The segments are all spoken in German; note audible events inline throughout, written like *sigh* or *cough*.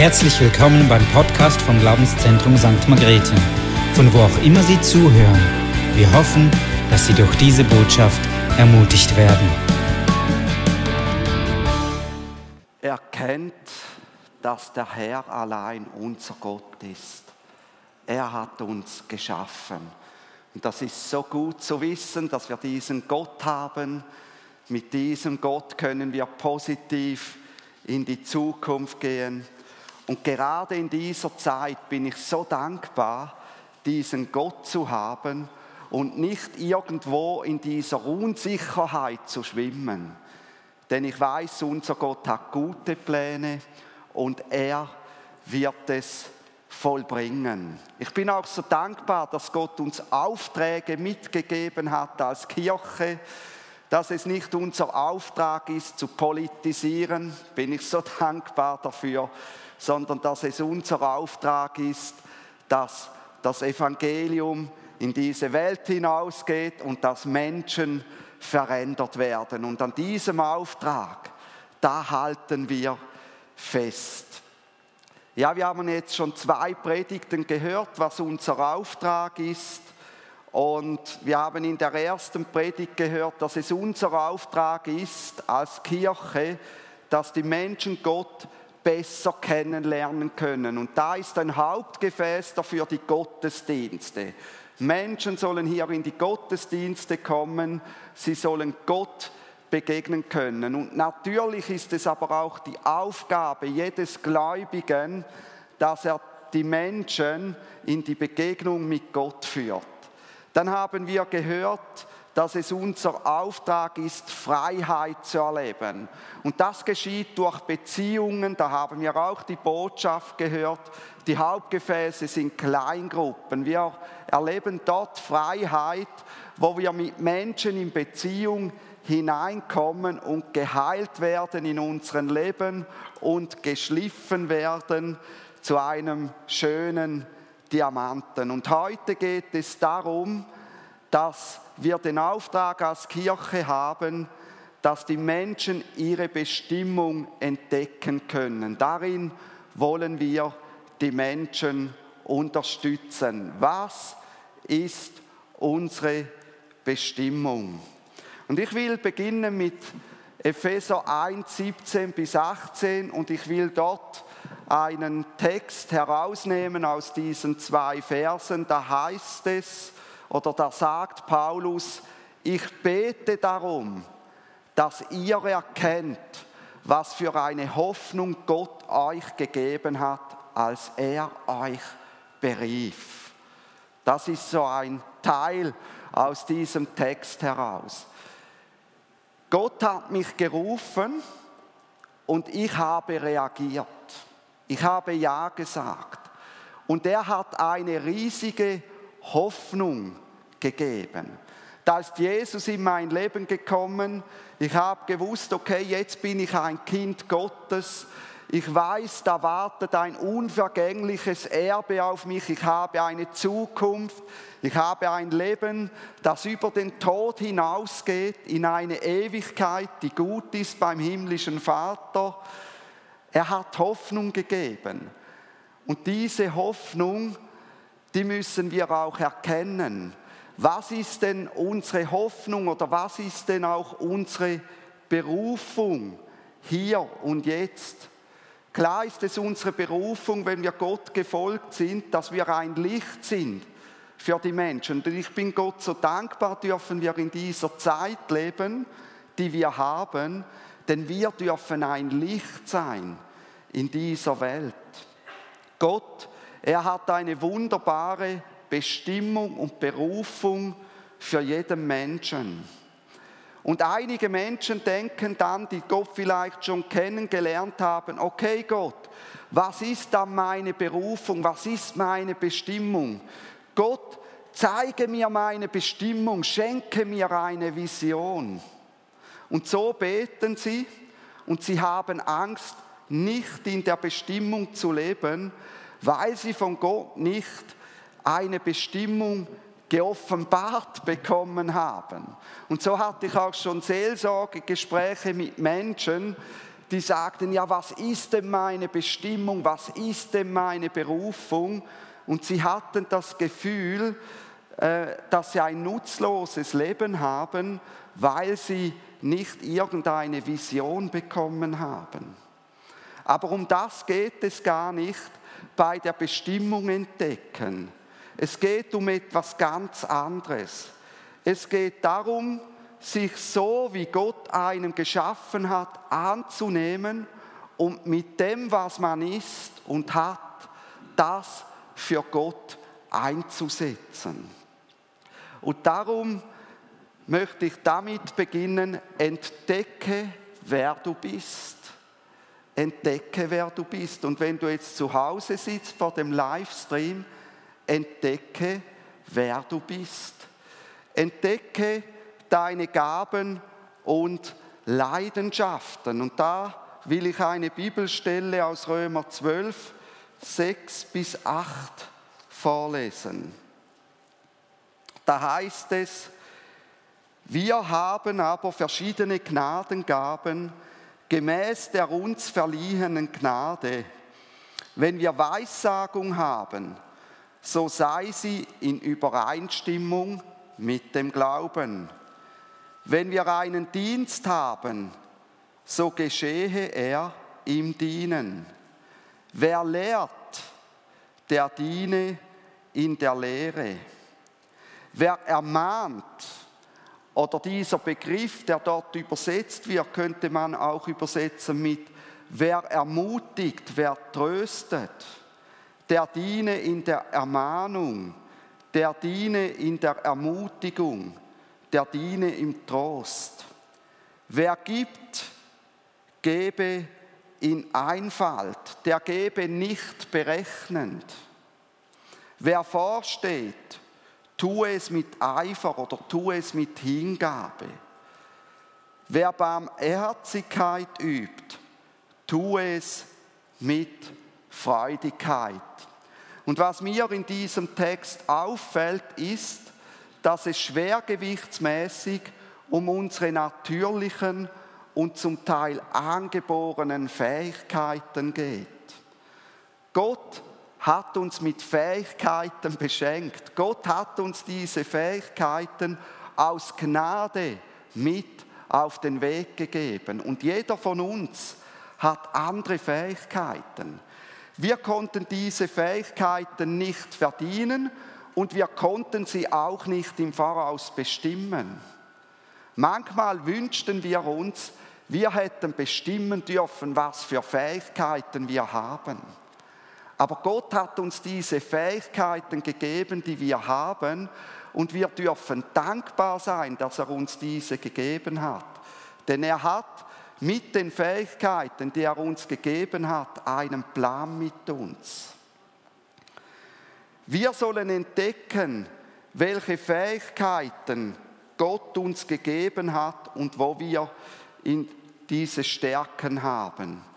Herzlich willkommen beim Podcast vom Glaubenszentrum St. Margrethe, von wo auch immer Sie zuhören. Wir hoffen, dass Sie durch diese Botschaft ermutigt werden. Erkennt, dass der Herr allein unser Gott ist. Er hat uns geschaffen. Und das ist so gut zu wissen, dass wir diesen Gott haben. Mit diesem Gott können wir positiv in die Zukunft gehen. Und gerade in dieser Zeit bin ich so dankbar, diesen Gott zu haben und nicht irgendwo in dieser Unsicherheit zu schwimmen. Denn ich weiß, unser Gott hat gute Pläne und er wird es vollbringen. Ich bin auch so dankbar, dass Gott uns Aufträge mitgegeben hat als Kirche, dass es nicht unser Auftrag ist, zu politisieren, bin ich so dankbar dafür, sondern dass es unser Auftrag ist, dass das Evangelium in diese Welt hinausgeht und dass Menschen verändert werden. Und an diesem Auftrag, da halten wir fest. Ja, wir haben jetzt schon zwei Predigten gehört, was unser Auftrag ist. Und wir haben in der ersten Predigt gehört, dass es unser Auftrag ist als Kirche, dass die Menschen Gott besser kennenlernen können. Und da ist ein Hauptgefäß dafür die Gottesdienste. Menschen sollen hier in die Gottesdienste kommen, sie sollen Gott begegnen können. Und natürlich ist es aber auch die Aufgabe jedes Gläubigen, dass er die Menschen in die Begegnung mit Gott führt. Dann haben wir gehört, dass es unser Auftrag ist, Freiheit zu erleben. Und das geschieht durch Beziehungen, da haben wir auch die Botschaft gehört, die Hauptgefäße sind Kleingruppen. Wir erleben dort Freiheit, wo wir mit Menschen in Beziehung hineinkommen und geheilt werden in unserem Leben und geschliffen werden zu einem schönen Diamanten. Und heute geht es darum, dass wir den Auftrag als Kirche haben, dass die Menschen ihre Bestimmung entdecken können. Darin wollen wir die Menschen unterstützen. Was ist unsere Bestimmung? Und ich will beginnen mit Epheser 1, 17 bis 18 und ich will dort einen Text herausnehmen aus diesen zwei Versen. Da heißt es, oder da sagt Paulus, ich bete darum, dass ihr erkennt, was für eine Hoffnung Gott euch gegeben hat, als er euch berief. Das ist so ein Teil aus diesem Text heraus. Gott hat mich gerufen und ich habe reagiert. Ich habe Ja gesagt. Und er hat eine riesige Hoffnung gegeben. Da ist Jesus in mein Leben gekommen. Ich habe gewusst, okay, jetzt bin ich ein Kind Gottes. Ich weiß, da wartet ein unvergängliches Erbe auf mich. Ich habe eine Zukunft. Ich habe ein Leben, das über den Tod hinausgeht in eine Ewigkeit, die gut ist beim himmlischen Vater. Er hat Hoffnung gegeben. Und diese Hoffnung, die müssen wir auch erkennen. Was ist denn unsere Hoffnung oder was ist denn auch unsere Berufung hier und jetzt? Klar ist es unsere Berufung, wenn wir Gott gefolgt sind, dass wir ein Licht sind für die Menschen. Und ich bin Gott so dankbar, dürfen wir in dieser Zeit leben, die wir haben, denn wir dürfen ein Licht sein in dieser Welt. Gott er hat eine wunderbare Bestimmung und Berufung für jeden Menschen. Und einige Menschen denken dann, die Gott vielleicht schon kennengelernt haben, okay Gott, was ist dann meine Berufung, was ist meine Bestimmung? Gott, zeige mir meine Bestimmung, schenke mir eine Vision. Und so beten sie und sie haben Angst, nicht in der Bestimmung zu leben, weil sie von Gott nicht eine Bestimmung geoffenbart bekommen haben. Und so hatte ich auch schon Seelsorgegespräche mit Menschen, die sagten, ja, was ist denn meine Bestimmung, was ist denn meine Berufung? Und sie hatten das Gefühl, äh, dass sie ein nutzloses Leben haben, weil sie nicht irgendeine Vision bekommen haben. Aber um das geht es gar nicht bei der Bestimmung entdecken. Es geht um etwas ganz anderes. Es geht darum, sich so, wie Gott einen geschaffen hat, anzunehmen und mit dem, was man ist und hat, das für Gott einzusetzen. Und darum möchte ich damit beginnen, entdecke, wer du bist. Entdecke, wer du bist. Und wenn du jetzt zu Hause sitzt vor dem Livestream, entdecke, wer du bist. Entdecke deine Gaben und Leidenschaften. Und da will ich eine Bibelstelle aus Römer 12, 6 bis 8 vorlesen. Da heißt es, wir haben aber verschiedene Gnadengaben gemäß der uns verliehenen Gnade. Wenn wir Weissagung haben, so sei sie in Übereinstimmung mit dem Glauben. Wenn wir einen Dienst haben, so geschehe er im Dienen. Wer lehrt, der diene in der Lehre. Wer ermahnt, oder dieser Begriff, der dort übersetzt wird, könnte man auch übersetzen mit wer ermutigt, wer tröstet, der diene in der Ermahnung, der diene in der Ermutigung, der diene im Trost. Wer gibt, gebe in Einfalt, der gebe nicht berechnend. Wer vorsteht, tue es mit Eifer oder tue es mit Hingabe. Wer Barmherzigkeit übt, tue es mit Freudigkeit. Und was mir in diesem Text auffällt, ist, dass es schwergewichtsmäßig um unsere natürlichen und zum Teil angeborenen Fähigkeiten geht. Gott hat uns mit Fähigkeiten beschenkt. Gott hat uns diese Fähigkeiten aus Gnade mit auf den Weg gegeben. Und jeder von uns hat andere Fähigkeiten. Wir konnten diese Fähigkeiten nicht verdienen und wir konnten sie auch nicht im Voraus bestimmen. Manchmal wünschten wir uns, wir hätten bestimmen dürfen, was für Fähigkeiten wir haben. Aber Gott hat uns diese Fähigkeiten gegeben, die wir haben, und wir dürfen dankbar sein, dass er uns diese gegeben hat. Denn er hat mit den Fähigkeiten, die er uns gegeben hat, einen Plan mit uns. Wir sollen entdecken, welche Fähigkeiten Gott uns gegeben hat und wo wir diese Stärken haben.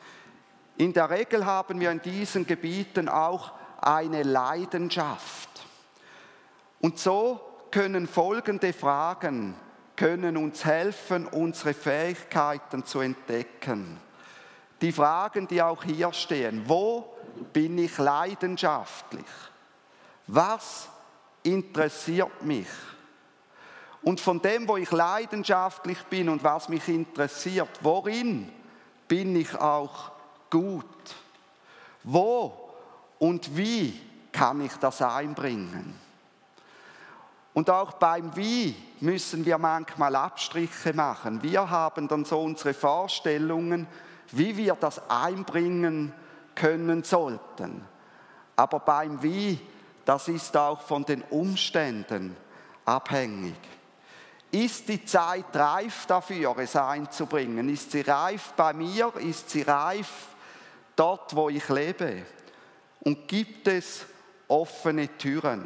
In der Regel haben wir in diesen Gebieten auch eine Leidenschaft. Und so können folgende Fragen können uns helfen, unsere Fähigkeiten zu entdecken. Die Fragen, die auch hier stehen. Wo bin ich leidenschaftlich? Was interessiert mich? Und von dem, wo ich leidenschaftlich bin und was mich interessiert, worin bin ich auch gut? Wo und wie kann ich das einbringen? Und auch beim Wie müssen wir manchmal Abstriche machen. Wir haben dann so unsere Vorstellungen, wie wir das einbringen können sollten. Aber beim Wie, das ist auch von den Umständen abhängig. Ist die Zeit reif dafür, es einzubringen? Ist sie reif bei mir? Ist sie reif dort, wo ich lebe? Und gibt es offene Türen?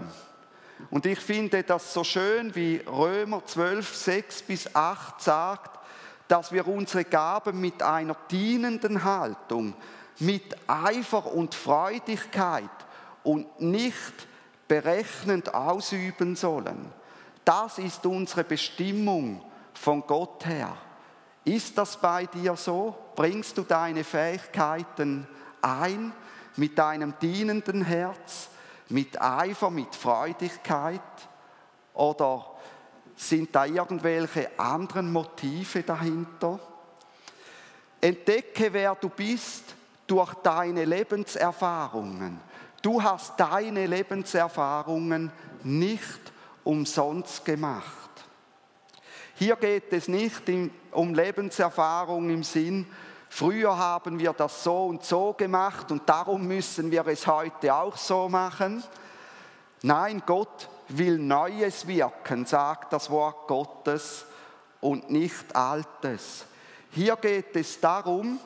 Und ich finde das so schön, wie Römer 12, 6 bis 8 sagt, dass wir unsere Gaben mit einer dienenden Haltung, mit Eifer und Freudigkeit und nicht berechnend ausüben sollen. Das ist unsere Bestimmung von Gott her. Ist das bei dir so? Bringst du deine Fähigkeiten ein mit deinem dienenden Herz, mit Eifer, mit Freudigkeit? Oder sind da irgendwelche anderen Motive dahinter? Entdecke, wer du bist durch deine Lebenserfahrungen. Du hast deine Lebenserfahrungen nicht umsonst gemacht. Hier geht es nicht um Lebenserfahrung im Sinn, früher haben wir das so und so gemacht und darum müssen wir es heute auch so machen. Nein, Gott will Neues wirken, sagt das Wort Gottes, und nicht Altes. Hier geht es darum,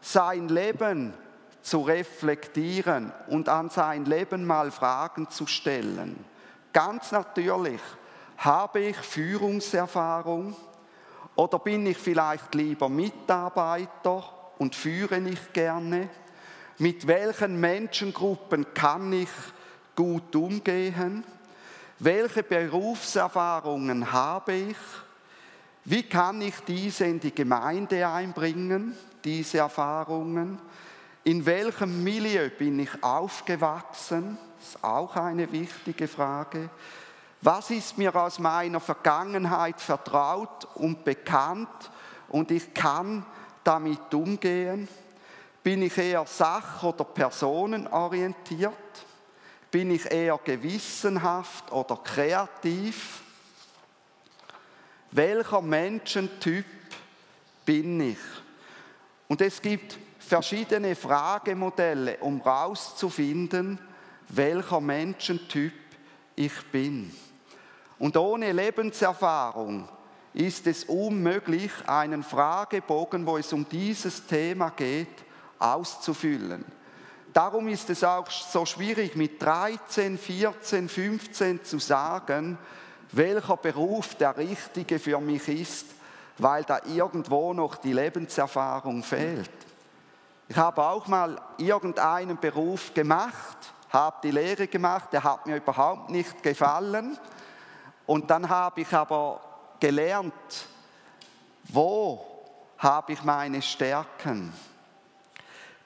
sein Leben zu reflektieren und an sein Leben mal Fragen zu stellen. Ganz natürlich, habe ich Führungserfahrung oder bin ich vielleicht lieber Mitarbeiter und führe nicht gerne? Mit welchen Menschengruppen kann ich gut umgehen? Welche Berufserfahrungen habe ich? Wie kann ich diese in die Gemeinde einbringen, diese Erfahrungen? In welchem Milieu bin ich aufgewachsen? Das ist auch eine wichtige Frage. Was ist mir aus meiner Vergangenheit vertraut und bekannt und ich kann damit umgehen? Bin ich eher sach- oder personenorientiert? Bin ich eher gewissenhaft oder kreativ? Welcher Menschentyp bin ich? Und es gibt verschiedene Fragemodelle, um herauszufinden, welcher Menschentyp ich bin. Und ohne Lebenserfahrung ist es unmöglich, einen Fragebogen, wo es um dieses Thema geht, auszufüllen. Darum ist es auch so schwierig, mit 13, 14, 15 zu sagen, welcher Beruf der richtige für mich ist, weil da irgendwo noch die Lebenserfahrung fehlt. Ich habe auch mal irgendeinen Beruf gemacht, habe die Lehre gemacht, der hat mir überhaupt nicht gefallen. Und dann habe ich aber gelernt, wo habe ich meine Stärken.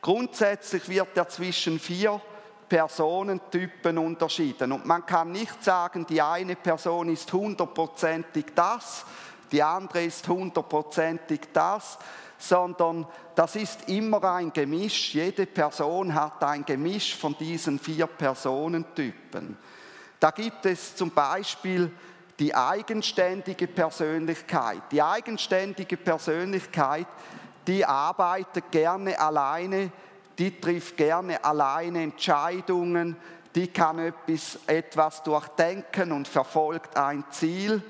Grundsätzlich wird er zwischen vier Personentypen unterschieden. Und man kann nicht sagen, die eine Person ist hundertprozentig das, die andere ist hundertprozentig das, sondern das ist immer ein Gemisch. Jede Person hat ein Gemisch von diesen vier Personentypen. Da gibt es zum Beispiel die eigenständige Persönlichkeit. Die eigenständige Persönlichkeit die arbeitet gerne alleine, die trifft gerne alleine Entscheidungen, die kann etwas, etwas durchdenken und verfolgt ein Ziel.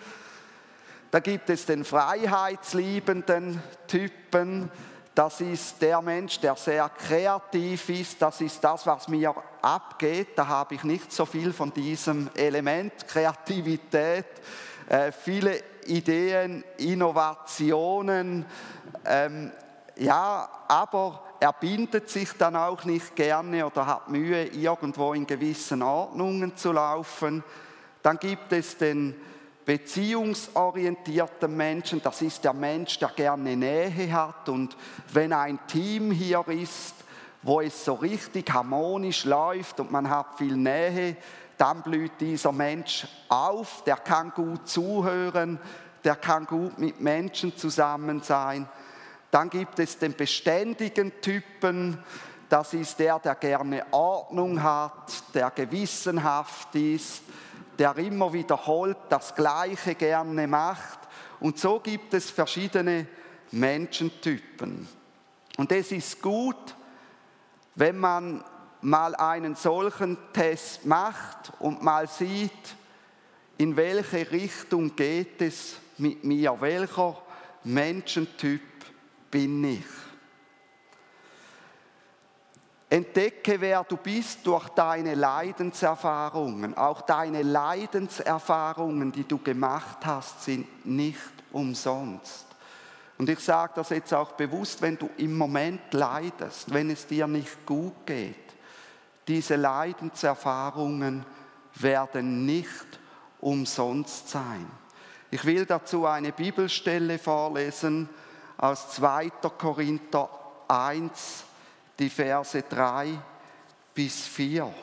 Da gibt es den freiheitsliebenden Typen, das ist der Mensch, der sehr kreativ ist, das ist das, was mir abgeht. Da habe ich nicht so viel von diesem Element Kreativität, äh, viele Ideen, Innovationen, ähm, ja, aber er bindet sich dann auch nicht gerne oder hat Mühe, irgendwo in gewissen Ordnungen zu laufen. Dann gibt es den beziehungsorientierten Menschen, das ist der Mensch, der gerne Nähe hat. Und wenn ein Team hier ist, wo es so richtig harmonisch läuft und man hat viel Nähe, dann blüht dieser Mensch auf, der kann gut zuhören, der kann gut mit Menschen zusammen sein. Dann gibt es den beständigen Typen, das ist der, der gerne Ordnung hat, der gewissenhaft ist, der immer wiederholt das Gleiche gerne macht. Und so gibt es verschiedene Menschentypen. Und es ist gut, wenn man mal einen solchen Test macht und mal sieht, in welche Richtung geht es mit mir, welcher Menschentyp bin ich. Entdecke, wer du bist durch deine Leidenserfahrungen. Auch deine Leidenserfahrungen, die du gemacht hast, sind nicht umsonst. Und ich sage das jetzt auch bewusst, wenn du im Moment leidest, wenn es dir nicht gut geht, diese Leidenserfahrungen werden nicht umsonst sein. Ich will dazu eine Bibelstelle vorlesen aus 2. Korinther 1, die Verse 3 bis 4.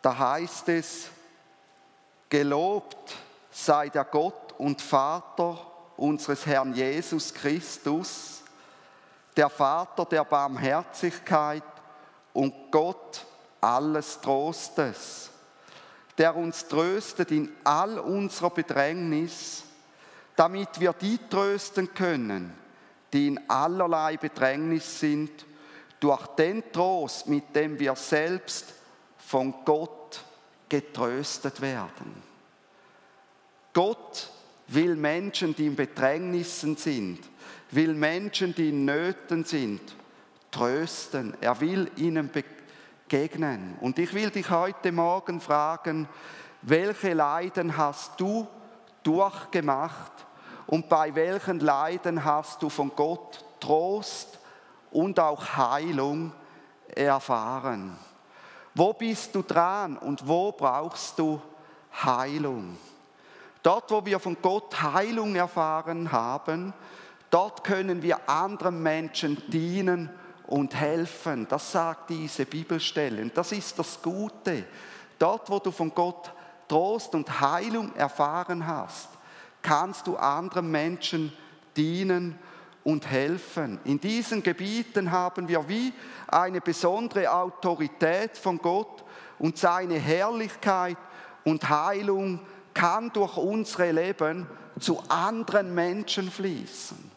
Da heißt es, gelobt sei der Gott und Vater unseres Herrn Jesus Christus, der Vater der Barmherzigkeit und Gott alles Trostes, der uns tröstet in all unserer Bedrängnis, damit wir die trösten können, die in allerlei Bedrängnis sind, durch den Trost, mit dem wir selbst von Gott getröstet werden. Gott will Menschen, die in Bedrängnissen sind, will Menschen, die in Nöten sind, trösten. Er will ihnen begegnen. Und ich will dich heute Morgen fragen, welche Leiden hast du durchgemacht und bei welchen Leiden hast du von Gott Trost und auch Heilung erfahren? Wo bist du dran und wo brauchst du Heilung? Dort, wo wir von Gott Heilung erfahren haben, dort können wir anderen Menschen dienen und helfen. Das sagt diese Bibelstelle. Und das ist das Gute. Dort, wo du von Gott Trost und Heilung erfahren hast, kannst du anderen Menschen dienen und helfen. In diesen Gebieten haben wir wie eine besondere Autorität von Gott und seine Herrlichkeit und Heilung kann durch unsere Leben zu anderen Menschen fließen.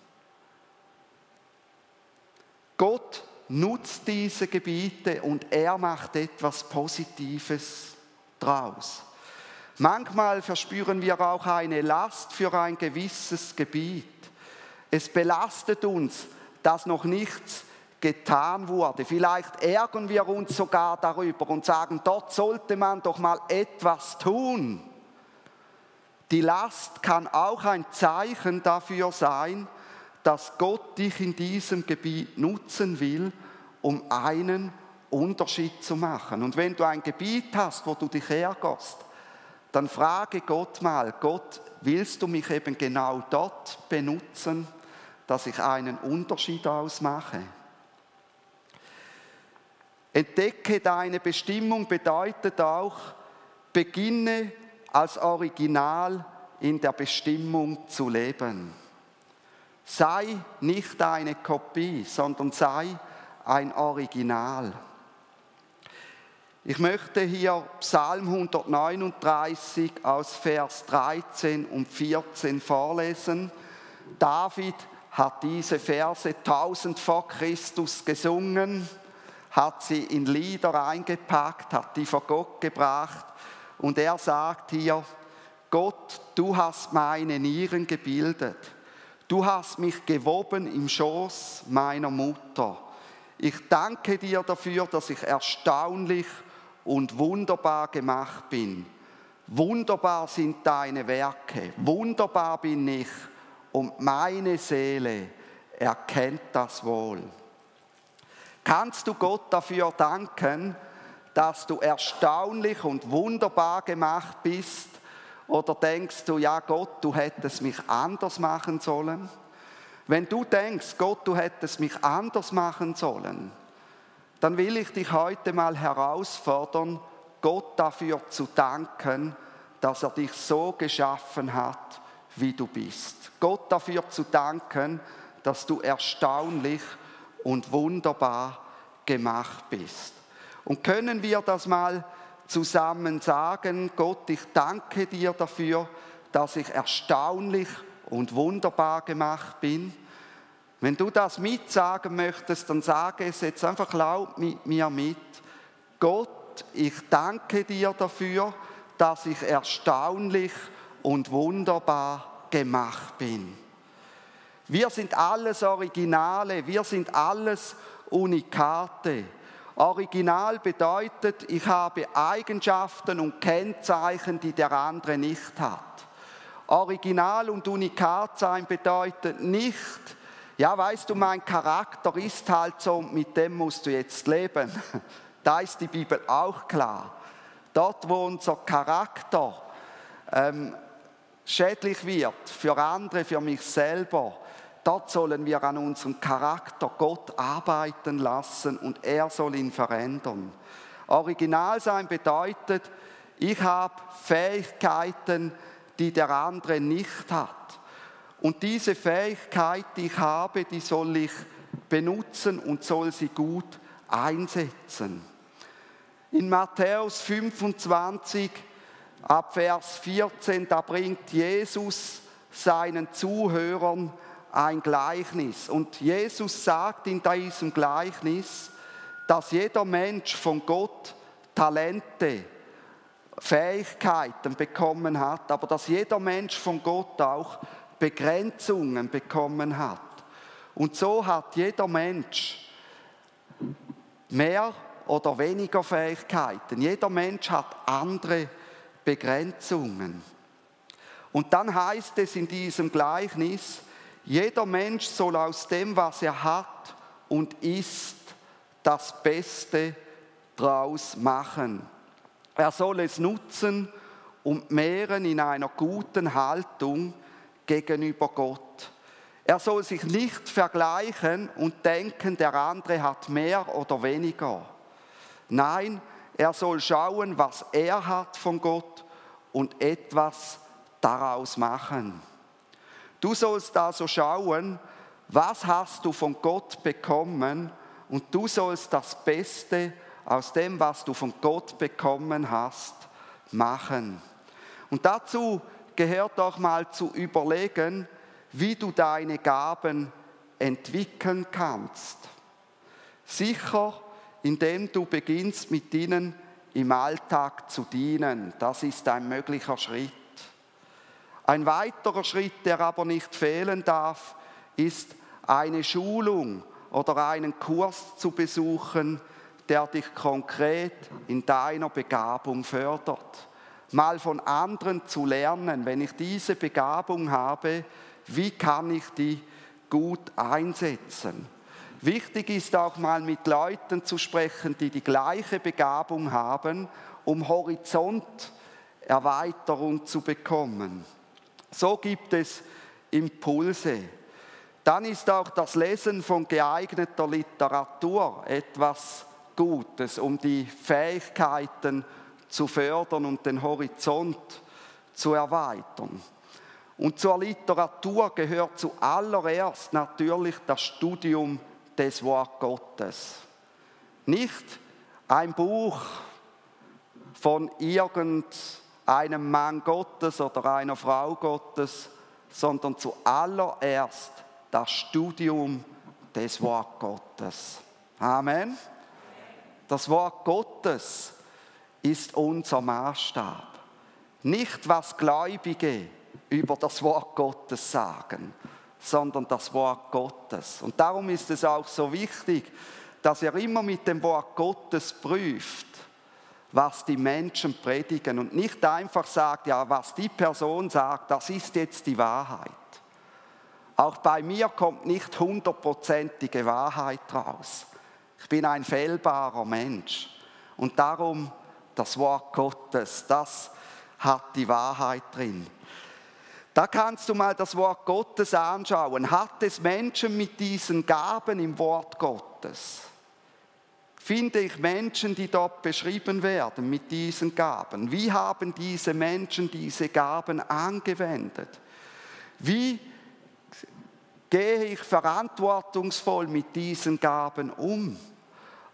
Gott nutzt diese Gebiete und er macht etwas Positives draus. Manchmal verspüren wir auch eine Last für ein gewisses Gebiet. Es belastet uns, dass noch nichts getan wurde. Vielleicht ärgern wir uns sogar darüber und sagen, dort sollte man doch mal etwas tun. Die Last kann auch ein Zeichen dafür sein, dass Gott dich in diesem Gebiet nutzen will, um einen Unterschied zu machen. Und wenn du ein Gebiet hast, wo du dich ärgerst, dann frage Gott mal, Gott, willst du mich eben genau dort benutzen? dass ich einen Unterschied ausmache. Entdecke deine Bestimmung bedeutet auch, beginne als Original in der Bestimmung zu leben. Sei nicht eine Kopie, sondern sei ein Original. Ich möchte hier Psalm 139 aus Vers 13 und 14 vorlesen. David hat diese Verse 1000 vor Christus gesungen, hat sie in Lieder eingepackt, hat die vor Gott gebracht und er sagt hier, Gott, du hast meine Nieren gebildet, du hast mich gewoben im Schoß meiner Mutter. Ich danke dir dafür, dass ich erstaunlich und wunderbar gemacht bin. Wunderbar sind deine Werke, wunderbar bin ich und meine Seele erkennt das wohl. Kannst du Gott dafür danken, dass du erstaunlich und wunderbar gemacht bist? Oder denkst du, ja Gott, du hättest mich anders machen sollen? Wenn du denkst, Gott, du hättest mich anders machen sollen, dann will ich dich heute mal herausfordern, Gott dafür zu danken, dass er dich so geschaffen hat, wie du bist. Gott dafür zu danken, dass du erstaunlich und wunderbar gemacht bist. Und können wir das mal zusammen sagen, Gott, ich danke dir dafür, dass ich erstaunlich und wunderbar gemacht bin. Wenn du das mitsagen möchtest, dann sage es jetzt einfach laut mit mir mit. Gott, ich danke dir dafür, dass ich erstaunlich und wunderbar gemacht bin. Wir sind alles Originale, wir sind alles Unikate. Original bedeutet, ich habe Eigenschaften und Kennzeichen, die der andere nicht hat. Original und Unikat sein bedeutet nicht, ja, weißt du, mein Charakter ist halt so, mit dem musst du jetzt leben. *laughs* Da ist die Bibel auch klar. Dort, wo unser Charakter ähm, schädlich wird für andere, für mich selber, dort sollen wir an unserem Charakter Gott arbeiten lassen und er soll ihn verändern. Original sein bedeutet, ich habe Fähigkeiten, die der andere nicht hat. Und diese Fähigkeit, die ich habe, die soll ich benutzen und soll sie gut einsetzen. In Matthäus 25 ab Vers 14, da bringt Jesus seinen Zuhörern ein Gleichnis. Und Jesus sagt in diesem Gleichnis, dass jeder Mensch von Gott Talente, Fähigkeiten bekommen hat, aber dass jeder Mensch von Gott auch Begrenzungen bekommen hat. Und so hat jeder Mensch mehr oder weniger Fähigkeiten. Jeder Mensch hat andere Begrenzungen. Und dann heißt es in diesem Gleichnis, jeder Mensch soll aus dem, was er hat und ist, das Beste draus machen. Er soll es nutzen und mehren in einer guten Haltung gegenüber Gott. Er soll sich nicht vergleichen und denken, der andere hat mehr oder weniger. Nein, er soll schauen, was er hat von Gott und etwas daraus machen. Du sollst also schauen, was hast du von Gott bekommen und du sollst das Beste aus dem, was du von Gott bekommen hast, machen. Und dazu gehört auch mal zu überlegen, wie du deine Gaben entwickeln kannst. Sicher, indem du beginnst, mit ihnen im Alltag zu dienen. Das ist ein möglicher Schritt. Ein weiterer Schritt, der aber nicht fehlen darf, ist eine Schulung oder einen Kurs zu besuchen, der dich konkret in deiner Begabung fördert. Mal von anderen zu lernen, wenn ich diese Begabung habe, wie kann ich die gut einsetzen? Wichtig ist auch mal mit Leuten zu sprechen, die die gleiche Begabung haben, um Horizonterweiterung zu bekommen. So gibt es Impulse. Dann ist auch das Lesen von geeigneter Literatur etwas Gutes, um die Fähigkeiten zu fördern und den Horizont zu erweitern. Und zur Literatur gehört zuallererst natürlich das Studium des Wort Gottes. Nicht ein Buch von irgendeinem Mann Gottes oder einer Frau Gottes, sondern zuallererst das Studium des Wort Gottes. Amen. Das Wort Gottes ist unser Maßstab. Nicht, was Gläubige über das Wort Gottes sagen, sondern das Wort Gottes. Und darum ist es auch so wichtig, dass er immer mit dem Wort Gottes prüft, was die Menschen predigen und nicht einfach sagt, ja, was die Person sagt, das ist jetzt die Wahrheit. Auch bei mir kommt nicht hundertprozentige Wahrheit raus. Ich bin ein fehlbarer Mensch. Und darum das Wort Gottes, das hat die Wahrheit drin. Da kannst du mal das Wort Gottes anschauen. Hat es Menschen mit diesen Gaben im Wort Gottes? Finde ich Menschen, die dort beschrieben werden mit diesen Gaben? Wie haben diese Menschen diese Gaben angewendet? Wie gehe ich verantwortungsvoll mit diesen Gaben um?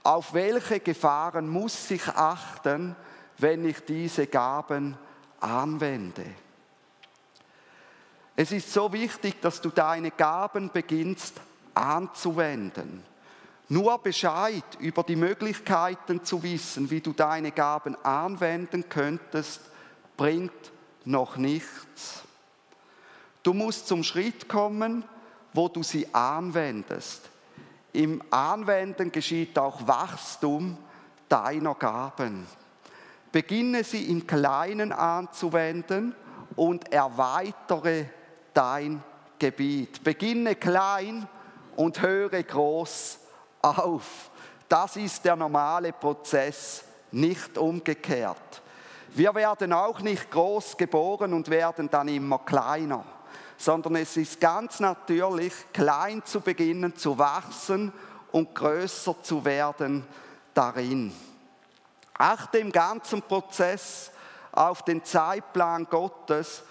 Auf welche Gefahren muss ich achten, wenn ich diese Gaben anwende? Es ist so wichtig, dass du deine Gaben beginnst anzuwenden. Nur Bescheid über die Möglichkeiten zu wissen, wie du deine Gaben anwenden könntest, bringt noch nichts. Du musst zum Schritt kommen, wo du sie anwendest. Im Anwenden geschieht auch Wachstum deiner Gaben. Beginne sie im Kleinen anzuwenden und erweitere dein Gebiet. Beginne klein und höre groß auf. Das ist der normale Prozess, nicht umgekehrt. Wir werden auch nicht groß geboren und werden dann immer kleiner, sondern es ist ganz natürlich, klein zu beginnen, zu wachsen und größer zu werden darin. Achte im ganzen Prozess auf den Zeitplan Gottes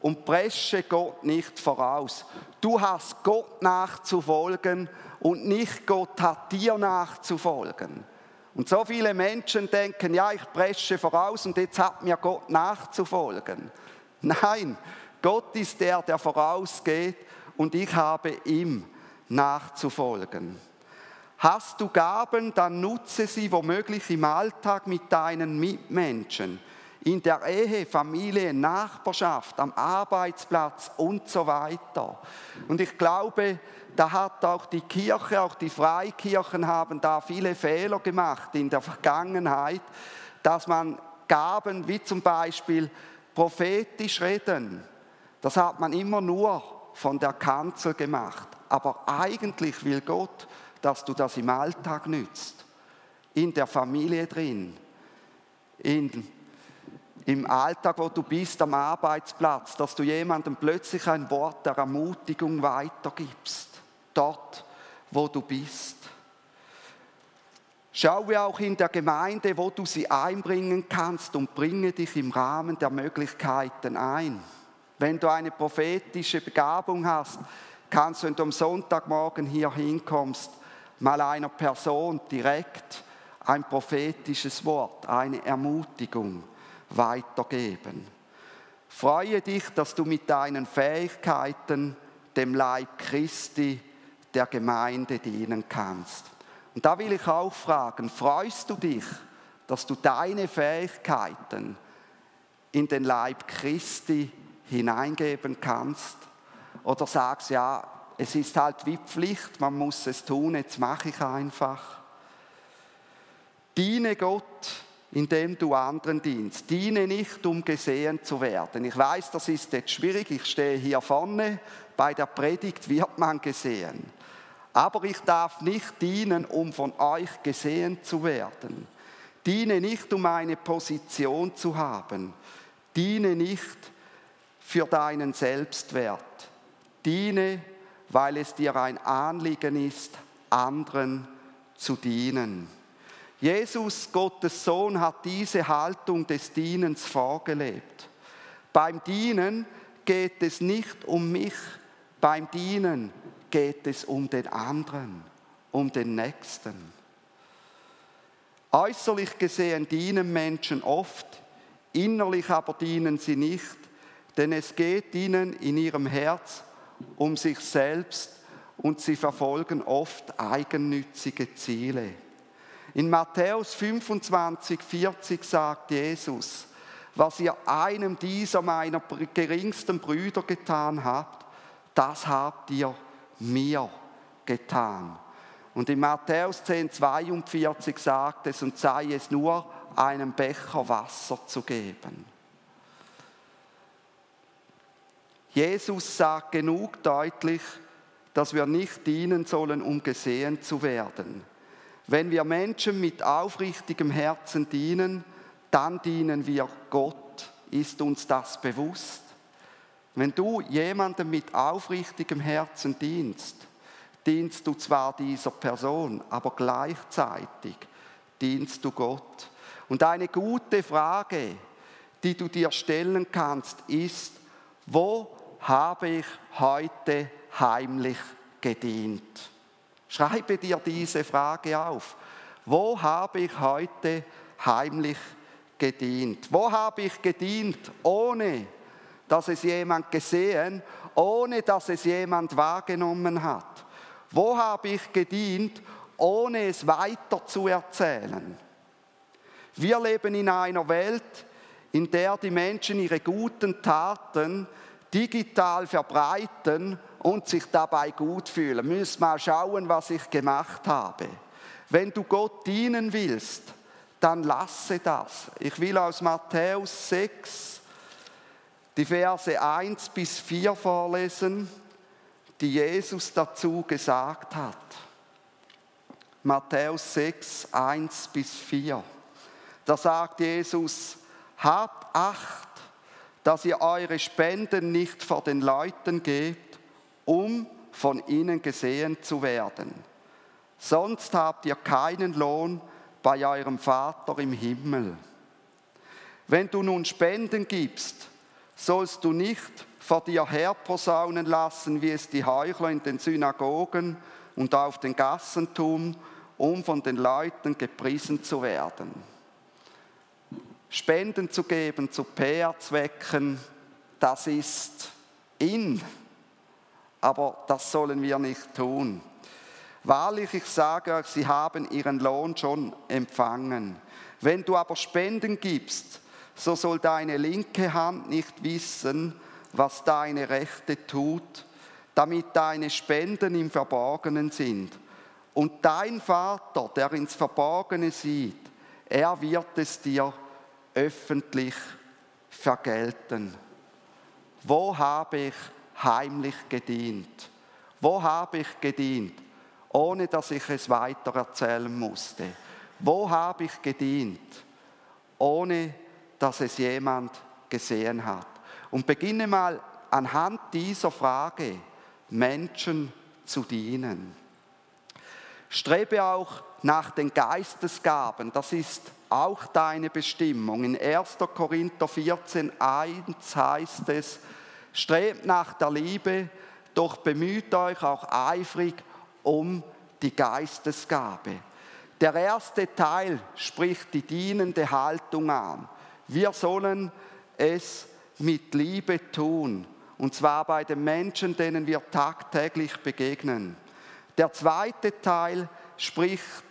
und presche Gott nicht voraus. Du hast Gott nachzufolgen und nicht Gott hat dir nachzufolgen. Und so viele Menschen denken, ja, ich presche voraus und jetzt hat mir Gott nachzufolgen. Nein, Gott ist der, der vorausgeht und ich habe ihm nachzufolgen. Hast du Gaben, dann nutze sie womöglich im Alltag mit deinen Mitmenschen in der Ehe, Familie, Nachbarschaft, am Arbeitsplatz und so weiter. Und ich glaube, da hat auch die Kirche, auch die Freikirchen haben da viele Fehler gemacht in der Vergangenheit, dass man Gaben wie zum Beispiel prophetisch reden, das hat man immer nur von der Kanzel gemacht. Aber eigentlich will Gott, dass du das im Alltag nützt, in der Familie drin, in im Alltag, wo du bist, am Arbeitsplatz, dass du jemandem plötzlich ein Wort der Ermutigung weitergibst. Dort, wo du bist. Schaue auch in der Gemeinde, wo du sie einbringen kannst und bringe dich im Rahmen der Möglichkeiten ein. Wenn du eine prophetische Begabung hast, kannst du, wenn du am Sonntagmorgen hier hinkommst, mal einer Person direkt ein prophetisches Wort, eine Ermutigung weitergeben. Freue dich, dass du mit deinen Fähigkeiten dem Leib Christi der Gemeinde dienen kannst. Und da will ich auch fragen, freust du dich, dass du deine Fähigkeiten in den Leib Christi hineingeben kannst? Oder sagst, ja, es ist halt wie Pflicht, man muss es tun, jetzt mache ich einfach. Diene Gott indem du anderen dienst. Diene nicht, um gesehen zu werden. Ich weiß, das ist jetzt schwierig. Ich stehe hier vorne. Bei der Predigt wird man gesehen. Aber ich darf nicht dienen, um von euch gesehen zu werden. Diene nicht, um eine Position zu haben. Diene nicht für deinen Selbstwert. Diene, weil es dir ein Anliegen ist, anderen zu dienen. Jesus, Gottes Sohn, hat diese Haltung des Dienens vorgelebt. Beim Dienen geht es nicht um mich, beim Dienen geht es um den anderen, um den Nächsten. Äußerlich gesehen dienen Menschen oft, innerlich aber dienen sie nicht, denn es geht ihnen in ihrem Herz um sich selbst und sie verfolgen oft eigennützige Ziele. In Matthäus 25, 40 sagt Jesus, was ihr einem dieser meiner geringsten Brüder getan habt, das habt ihr mir getan. Und in Matthäus 10, 42 sagt es, und sei es nur, einem Becher Wasser zu geben. Jesus sagt genug deutlich, dass wir nicht dienen sollen, um gesehen zu werden. Wenn wir Menschen mit aufrichtigem Herzen dienen, dann dienen wir Gott. Ist uns das bewusst? Wenn du jemandem mit aufrichtigem Herzen dienst, dienst du zwar dieser Person, aber gleichzeitig dienst du Gott. Und eine gute Frage, die du dir stellen kannst, ist, wo habe ich heute heimlich gedient? Schreibe dir diese Frage auf. Wo habe ich heute heimlich gedient? Wo habe ich gedient, ohne dass es jemand gesehen, ohne dass es jemand wahrgenommen hat? Wo habe ich gedient, ohne es weiter zu erzählen? Wir leben in einer Welt, in der die Menschen ihre guten Taten digital verbreiten und sich dabei gut fühlen. Müssen mal schauen, was ich gemacht habe. Wenn du Gott dienen willst, dann lasse das. Ich will aus Matthäus 6 die Verse 1 bis 4 vorlesen, die Jesus dazu gesagt hat. Matthäus 6, 1 bis 4. Da sagt Jesus, Habt Acht, dass ihr eure Spenden nicht vor den Leuten gebt, um von ihnen gesehen zu werden. Sonst habt ihr keinen Lohn bei eurem Vater im Himmel. Wenn du nun Spenden gibst, sollst du nicht vor dir herposaunen lassen, wie es die Heuchler in den Synagogen und auf den Gassen tun, um von den Leuten gepriesen zu werden. Spenden zu geben zu PR-Zwecken, das ist in, aber das sollen wir nicht tun. Wahrlich, ich sage euch, sie haben ihren Lohn schon empfangen. Wenn du aber Spenden gibst, so soll deine linke Hand nicht wissen, was deine rechte tut, damit deine Spenden im Verborgenen sind. Und dein Vater, der ins Verborgene sieht, er wird es dir öffentlich vergelten. Wo habe ich heimlich gedient? Wo habe ich gedient, ohne dass ich es weiter erzählen musste? Wo habe ich gedient, ohne dass es jemand gesehen hat? Und beginne mal anhand dieser Frage Menschen zu dienen. Strebe auch nach den Geistesgaben, das ist auch deine Bestimmung. In 1. Korinther 14, 1 heißt es, strebt nach der Liebe, doch bemüht euch auch eifrig um die Geistesgabe. Der erste Teil spricht die dienende Haltung an. Wir sollen es mit Liebe tun, und zwar bei den Menschen, denen wir tagtäglich begegnen. Der zweite Teil spricht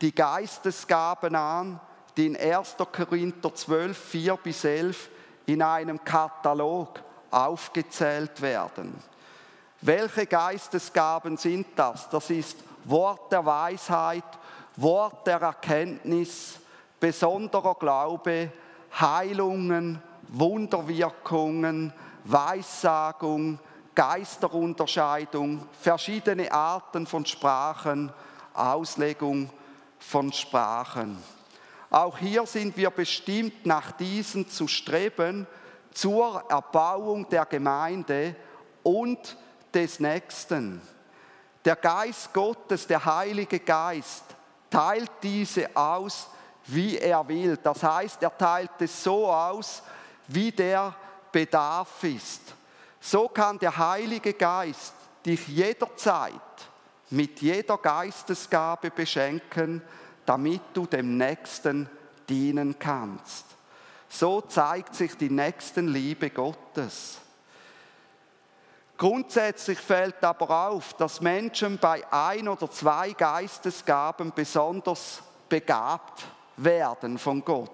die Geistesgaben an, die in 1. Korinther 12, 4 bis 11 in einem Katalog aufgezählt werden. Welche Geistesgaben sind das? Das ist Wort der Weisheit, Wort der Erkenntnis, besonderer Glaube, Heilungen, Wunderwirkungen, Weissagung, Geisterunterscheidung, verschiedene Arten von Sprachen, Auslegung von Sprachen. Auch hier sind wir bestimmt, nach diesen zu streben, zur Erbauung der Gemeinde und des Nächsten. Der Geist Gottes, der Heilige Geist, teilt diese aus, wie er will. Das heißt, er teilt es so aus, wie der Bedarf ist. So kann der Heilige Geist dich jederzeit mit jeder Geistesgabe beschenken, damit du dem Nächsten dienen kannst. So zeigt sich die Nächstenliebe Gottes. Grundsätzlich fällt aber auf, dass Menschen bei ein oder zwei Geistesgaben besonders begabt werden von Gott.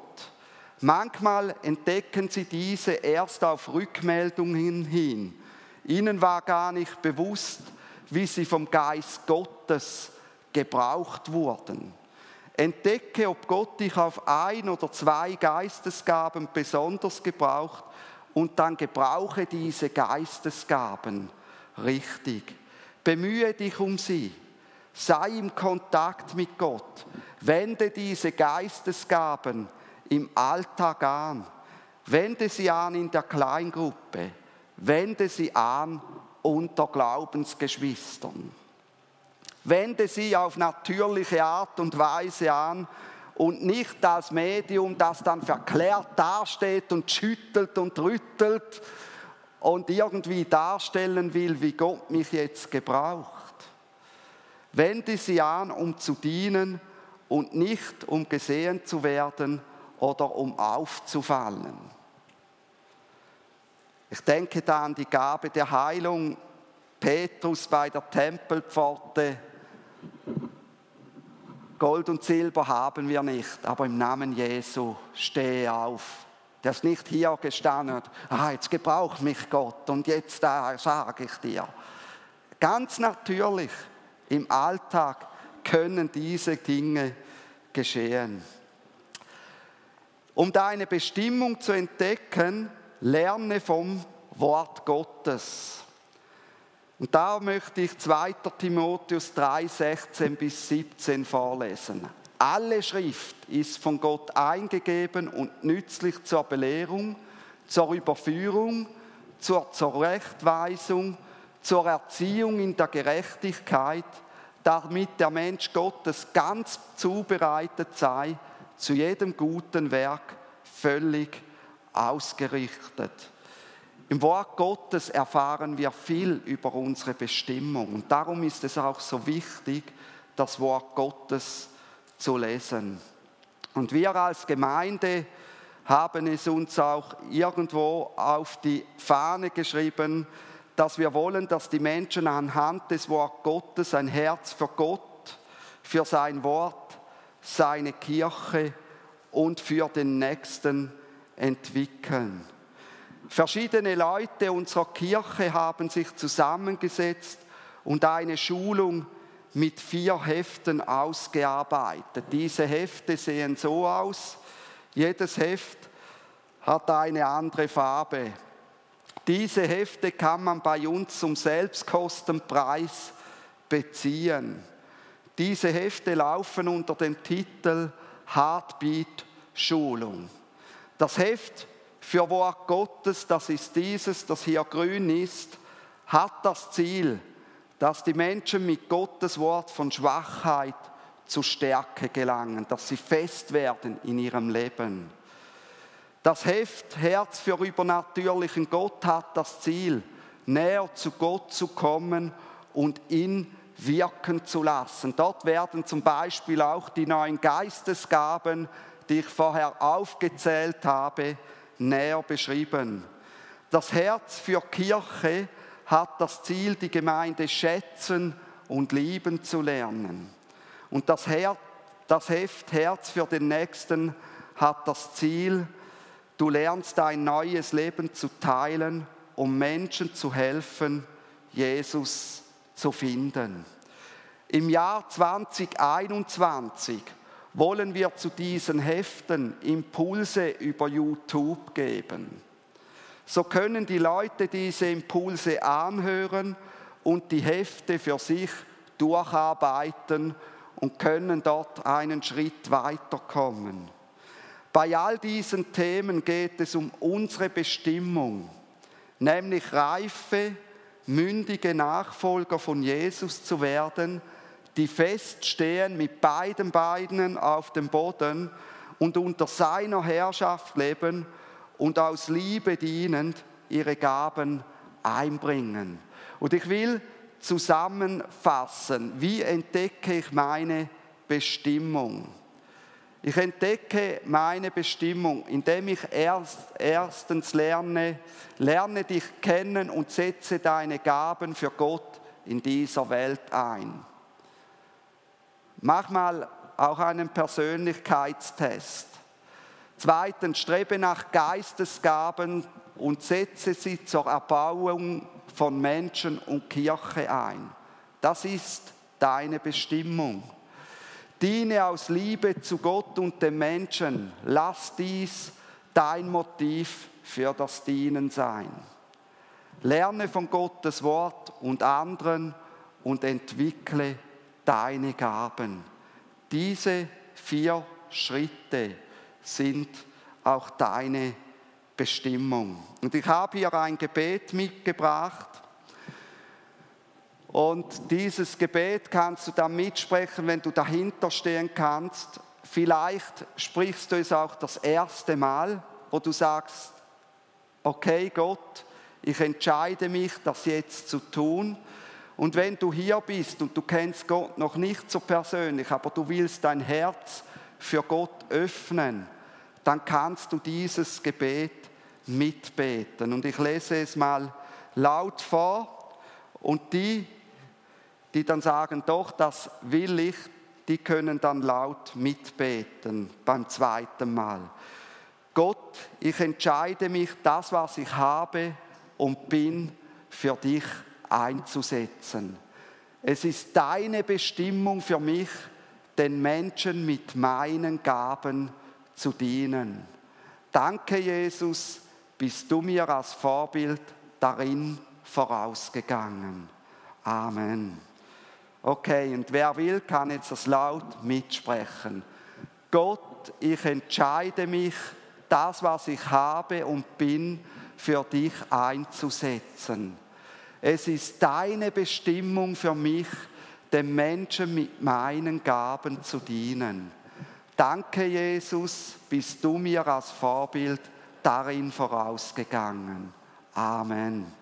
Manchmal entdecken sie diese erst auf Rückmeldungen hin. Ihnen war gar nicht bewusst, wie sie vom Geist Gottes gebraucht wurden. Entdecke, ob Gott dich auf ein oder zwei Geistesgaben besonders gebraucht und dann gebrauche diese Geistesgaben richtig. Bemühe dich um sie. Sei im Kontakt mit Gott. Wende diese Geistesgaben im Alltag an. Wende sie an in der Kleingruppe. Wende sie an unter Glaubensgeschwistern. Wende sie auf natürliche Art und Weise an und nicht als Medium, das dann verklärt dasteht und schüttelt und rüttelt und irgendwie darstellen will, wie Gott mich jetzt gebraucht. Wende sie an, um zu dienen und nicht um gesehen zu werden oder um aufzufallen. Ich denke da an die Gabe der Heilung Petrus bei der Tempelpforte. Gold und Silber haben wir nicht, aber im Namen Jesu stehe auf. Der ist nicht hier gestanden, ah, jetzt gebraucht mich Gott und jetzt da sage ich dir. Ganz natürlich im Alltag können diese Dinge geschehen. Um deine Bestimmung zu entdecken, lerne vom Wort Gottes. Und da möchte ich 2. Timotheus 3, 16 bis 17 vorlesen. Alle Schrift ist von Gott eingegeben und nützlich zur Belehrung, zur Überführung, zur Zurechtweisung, zur Erziehung in der Gerechtigkeit, damit der Mensch Gottes ganz zubereitet sei, zu jedem guten Werk völlig ausgerichtet. Im Wort Gottes erfahren wir viel über unsere Bestimmung und darum ist es auch so wichtig, das Wort Gottes zu lesen. Und wir als Gemeinde haben es uns auch irgendwo auf die Fahne geschrieben, dass wir wollen, dass die Menschen anhand des Wort Gottes ein Herz für Gott, für sein Wort, seine Kirche und für den Nächsten entwickeln. Verschiedene Leute unserer Kirche haben sich zusammengesetzt und eine Schulung mit vier Heften ausgearbeitet. Diese Hefte sehen so aus. Jedes Heft hat eine andere Farbe. Diese Hefte kann man bei uns zum Selbstkostenpreis beziehen. Diese Hefte laufen unter dem Titel Heartbeat Schulung. Das Heft für Wort Gottes, das ist dieses, das hier grün ist, hat das Ziel, dass die Menschen mit Gottes Wort von Schwachheit zu Stärke gelangen, dass sie fest werden in ihrem Leben. Das Heft Herz für übernatürlichen Gott hat das Ziel, näher zu Gott zu kommen und ihn wirken zu lassen. Dort werden zum Beispiel auch die neuen Geistesgaben, die ich vorher aufgezählt habe, näher beschrieben. Das Herz für Kirche hat das Ziel, die Gemeinde schätzen und lieben zu lernen. Und das, Her das Heft Herz für den Nächsten hat das Ziel, du lernst ein neues Leben zu teilen, um Menschen zu helfen, Jesus zu finden. Im Jahr 2021 wollen wir zu diesen Heften Impulse über YouTube geben. So können die Leute diese Impulse anhören und die Hefte für sich durcharbeiten und können dort einen Schritt weiterkommen. Bei all diesen Themen geht es um unsere Bestimmung, nämlich reife, mündige Nachfolger von Jesus zu werden, die feststehen mit beiden Beinen auf dem Boden und unter seiner Herrschaft leben und aus Liebe dienend ihre Gaben einbringen. Und ich will zusammenfassen, wie entdecke ich meine Bestimmung? Ich entdecke meine Bestimmung, indem ich erst, erstens lerne, lerne dich kennen und setze deine Gaben für Gott in dieser Welt ein. Mach mal auch einen Persönlichkeitstest. Zweitens, strebe nach Geistesgaben und setze sie zur Erbauung von Menschen und Kirche ein. Das ist deine Bestimmung. Diene aus Liebe zu Gott und dem Menschen. Lass dies dein Motiv für das Dienen sein. Lerne von Gottes Wort und anderen und entwickle deine Gaben. Diese vier Schritte sind auch deine Bestimmung. Und ich habe hier ein Gebet mitgebracht. Und dieses Gebet kannst du dann mitsprechen, wenn du dahinter stehen kannst. Vielleicht sprichst du es auch das erste Mal, wo du sagst, okay Gott, ich entscheide mich, das jetzt zu tun. Und wenn du hier bist und du kennst Gott noch nicht so persönlich, aber du willst dein Herz für Gott öffnen, dann kannst du dieses Gebet mitbeten. Und ich lese es mal laut vor und die, die dann sagen, doch, das will ich, die können dann laut mitbeten beim zweiten Mal. Gott, ich entscheide mich, das, was ich habe und bin, für dich einzusetzen. Es ist deine Bestimmung für mich, den Menschen mit meinen Gaben zu dienen. Danke, Jesus, bist du mir als Vorbild darin vorausgegangen. Amen. Okay, und wer will, kann jetzt das laut mitsprechen. Gott, ich entscheide mich, das, was ich habe und bin, für dich einzusetzen. Es ist deine Bestimmung für mich, den Menschen mit meinen Gaben zu dienen. Danke, Jesus, bist du mir als Vorbild darin vorausgegangen. Amen.